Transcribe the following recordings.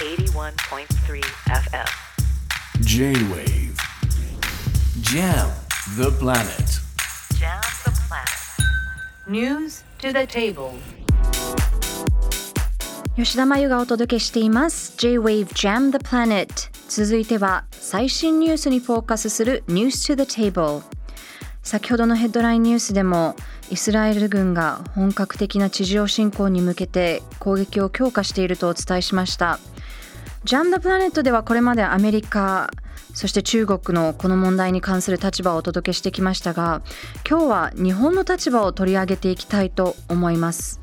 81.3 FM J-Wave. Jam the planet. Jam the planet. News to the table. 吉田真由がお届けしています。J-Wave Jam the Planet 続いては最新ニュースにフォーカスする News to the Table 先ほどのヘッドラインニュースでもイスラエル軍が本格的な地上侵攻に向けて攻撃を強化しているとお伝えしましたジャム・ダ・プラネットではこれまでアメリカそして中国のこの問題に関する立場をお届けしてきましたが今日は日本の立場を取り上げていきたいと思います。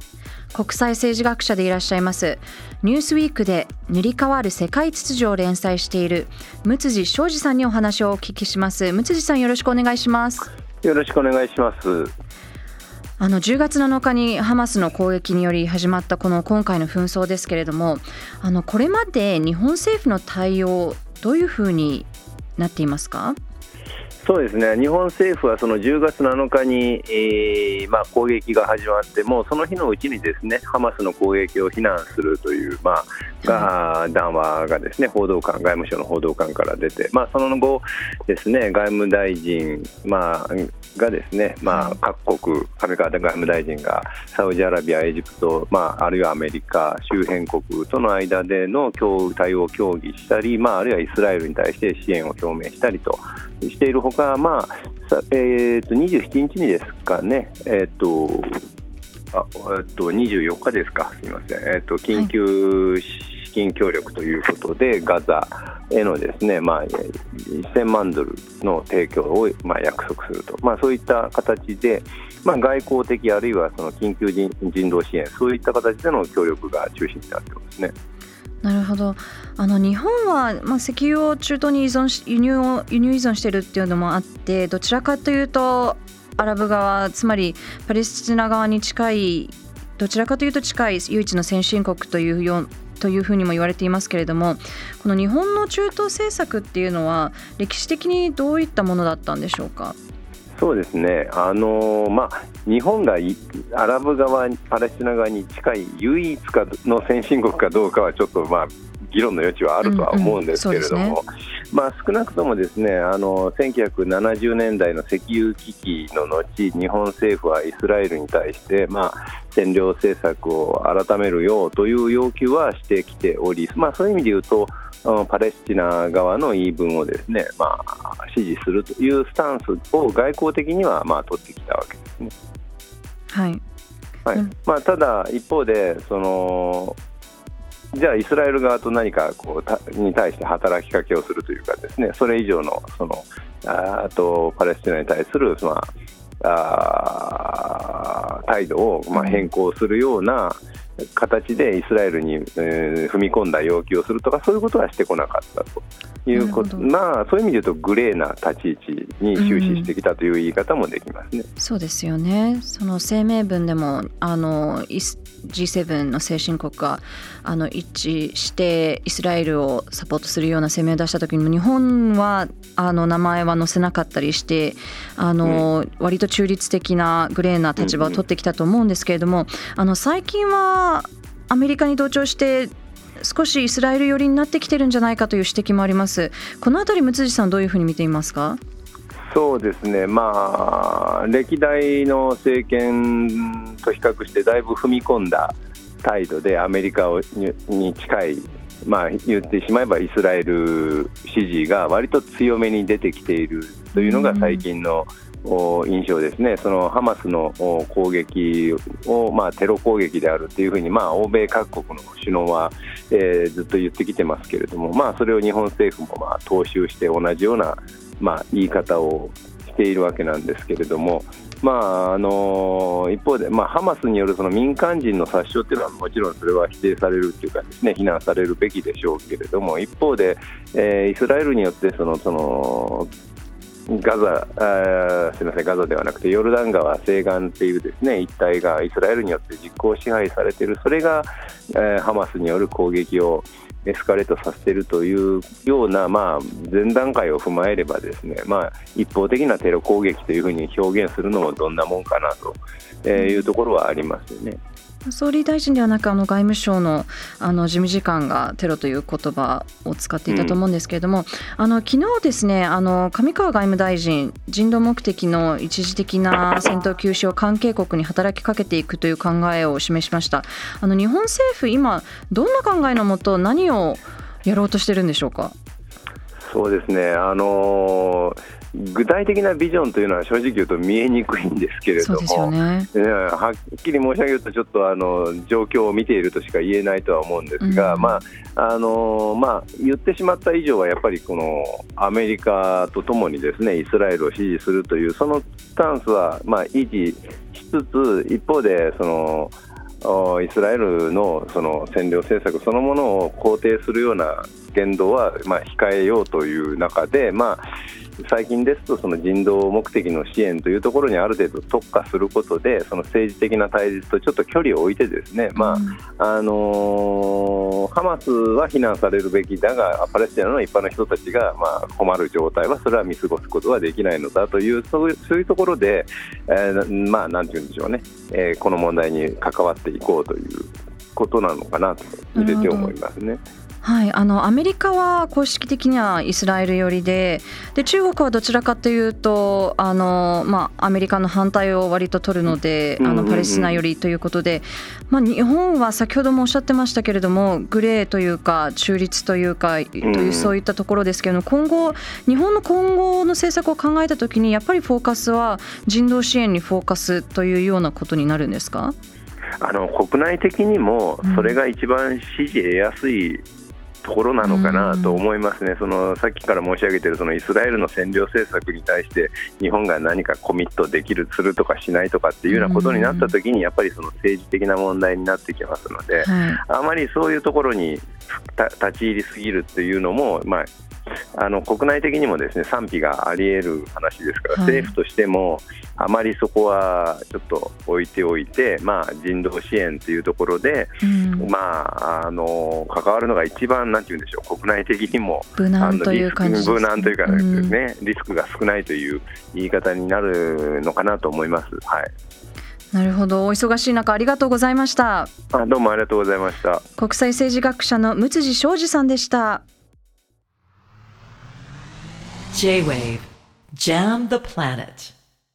国際政治学者でいらっしゃいますニュースウィークで塗り替わる世界秩序を連載している六辻昌司さんにお話をお聞きします。六辻さんよろしくお願いします。よろしくお願いします。あの10月7日にハマスの攻撃により始まったこの今回の紛争ですけれどもあのこれまで日本政府の対応どういうふうになっていますか？そうですね。日本政府はその10月7日に、えーまあ、攻撃が始まってもその日のうちにですねハマスの攻撃を非難するという、まあ、が談話がですね報道官外務省の報道官から出て、まあ、その後ですね外務大臣、まあ、がですね、まあ、各国アメリカ外務大臣がサウジアラビア、エジプト、まあ、あるいはアメリカ周辺国との間での対応を協議したり、まあ、あるいはイスラエルに対して支援を表明したりとしているほか、まあえー、と27日にですかね、えーとあえっと、24日ですか、すみません、えっと、緊急資金協力ということで、ガザへのですね、まあ、1000万ドルの提供を、まあ、約束すると、まあ、そういった形で、まあ、外交的、あるいはその緊急人人道支援、そういった形での協力が中心になってますね。なるほどあの日本は、まあ、石油を中東に依存し輸入を輸入依存しているっていうのもあってどちらかというとアラブ側つまりパレスチナ側に近いどちらかというと近い唯一の先進国というよというふうにも言われていますけれどもこの日本の中東政策っていうのは歴史的にどういったものだったんでしょうか？そうですね、あのまあ、日本がアラブ側、パレスチナ側に近い唯一かの先進国かどうかはちょっと、まあ、議論の余地はあるとは思うんですけれども、うんうんね、まあ、少なくともですねあの1970年代の石油危機の後日本政府はイスラエルに対して、まあ、占領政策を改めるようという要求はしてきており、まあ、そういう意味で言うとパレスチナ側の言い分をですね、まあ、支持するというスタンスを外交的にはまあ取ってきたわけですね。はい。はい。まあ、ただ、一方でそのじゃあイスラエル側と何かこうたに対して働きかけをするというかですねそれ以上のそのあとパレスチナに対する、まあ、あ態度をまあ変更するような形でイスラエルに、えー、踏み込んだ要求をするとかそういうことはしてこなかったということ。まあそういう意味で言うとグレーな立ち位置に終始してきたという言い方もできますね。うん、そうですよねその声明文でもあの G7 の先進国があの一致してイスラエルをサポートするような声明を出した時にも日本はあの名前は載せなかったりしてあの、うん、割と中立的なグレーな立場を取ってきたと思うんですけれども、あの最近はアメリカに同調して少しイスラエル寄りになってきてるんじゃないかという指摘もあります。このあたり、六辻さん、どういうふうに見ていますか？そうですね、まあ、歴代の政権と比較して、だいぶ踏み込んだ態度でアメリカに近い、まあ、言ってしまえばイスラエル支持が割と強めに出てきているというのが最近の、印象ですね、そのハマスの攻撃を、まあ、テロ攻撃であるというふうに、まあ、欧米各国の首脳は、えー、ずっと言ってきてますけれども、まあ、それを日本政府もまあ踏襲して同じようなまあ、言い方をしているわけなんですけれども、まああの一方で、まあ、ハマスによるその民間人の殺傷というのはもちろんそれは否定されるというかですね非難されるべきでしょうけれども一方で、えー、イスラエルによってそのそのガザあすみませんガザではなくてヨルダン川西岸っていうですね一帯がイスラエルによって実効支配されているそれが、えー、ハマスによる攻撃をエスカレートさせているというような、まあ、前段階を踏まえればですね、まあ、一方的なテロ攻撃というふうに表現するのもどんなもんかなというところはありますよね。総理大臣ではなくあの外務省のあの事務次官がテロという言葉を使っていたと思うんですけれども、うん、あの昨日ですねあの上川外務大臣人道目的の一時的な戦闘休止を関係国に働きかけていくという考えを示しました。あの日本政府今どんな考えのもと何をやろうとしてるんでしょうか？そうですね。あのー具体的なビジョンというのは正直言うと見えにくいんですけれども、ね、はっきり申し上げるとちょっとあの状況を見ているとしか言えないとは思うんですが、うん、まああのまあ、言ってしまった以上はやっぱりこのアメリカとともにですねイスラエルを支持するというそのスタンスはまあ維持しつつ一方でそのイスラエルのその占領政策そのものを肯定するような言動はまあ控えようという中で、まあ最近ですとその人道目的の支援というところにある程度特化することでその政治的な対立とちょっと距離を置いてですね、まああのー、ハマスは非難されるべきだがパレスチナの一般の人たちがまあ困る状態はそれは見過ごすことはできないのだというそういうそういうところで、えー、まあなんて言うんでしょうね、えー、この問題に関わっていこうということなのかなと見てて思いますね。はい、あのアメリカは公式的にはイスラエル寄りでで中国はどちらかというとあの、まあ、アメリカの反対を割と取るので、あのパレスチナ寄りということで、まあ、日本は先ほどもおっしゃってましたけれどもグレーというか中立というかというそういったところですけれども今後日本の今後の政策を考えたときにやっぱりフォーカスは人道支援にフォーカスというようなことになるんですか？あの国内的にもそれが一番支持得やすいところなのかなと思いますね、そのさっきから申し上げているそのイスラエルの占領政策に対して日本が何かコミットできる、するとかしないとかっていうようなことになったときに、やっぱりその政治的な問題になってきますので、あまりそういうところに立ち入りすぎるっていうのも、まあ、あの国内的にもですね賛否があり得る話ですから、政府としてもあまりそこはちょっと置いておいて、まあ、人道支援というところで、うん、まあ、あの関わるのが一番なんて言うんでしょう国内的にも無難という感じ無難というかね、うん、リスクが少ないという言い方になるのかなと思います。はい。なるほど。お忙しい中ありがとうございました。あどうもありがとうございました。国際政治学者の六辻昌司さんでした J-Wave. Jam the Planet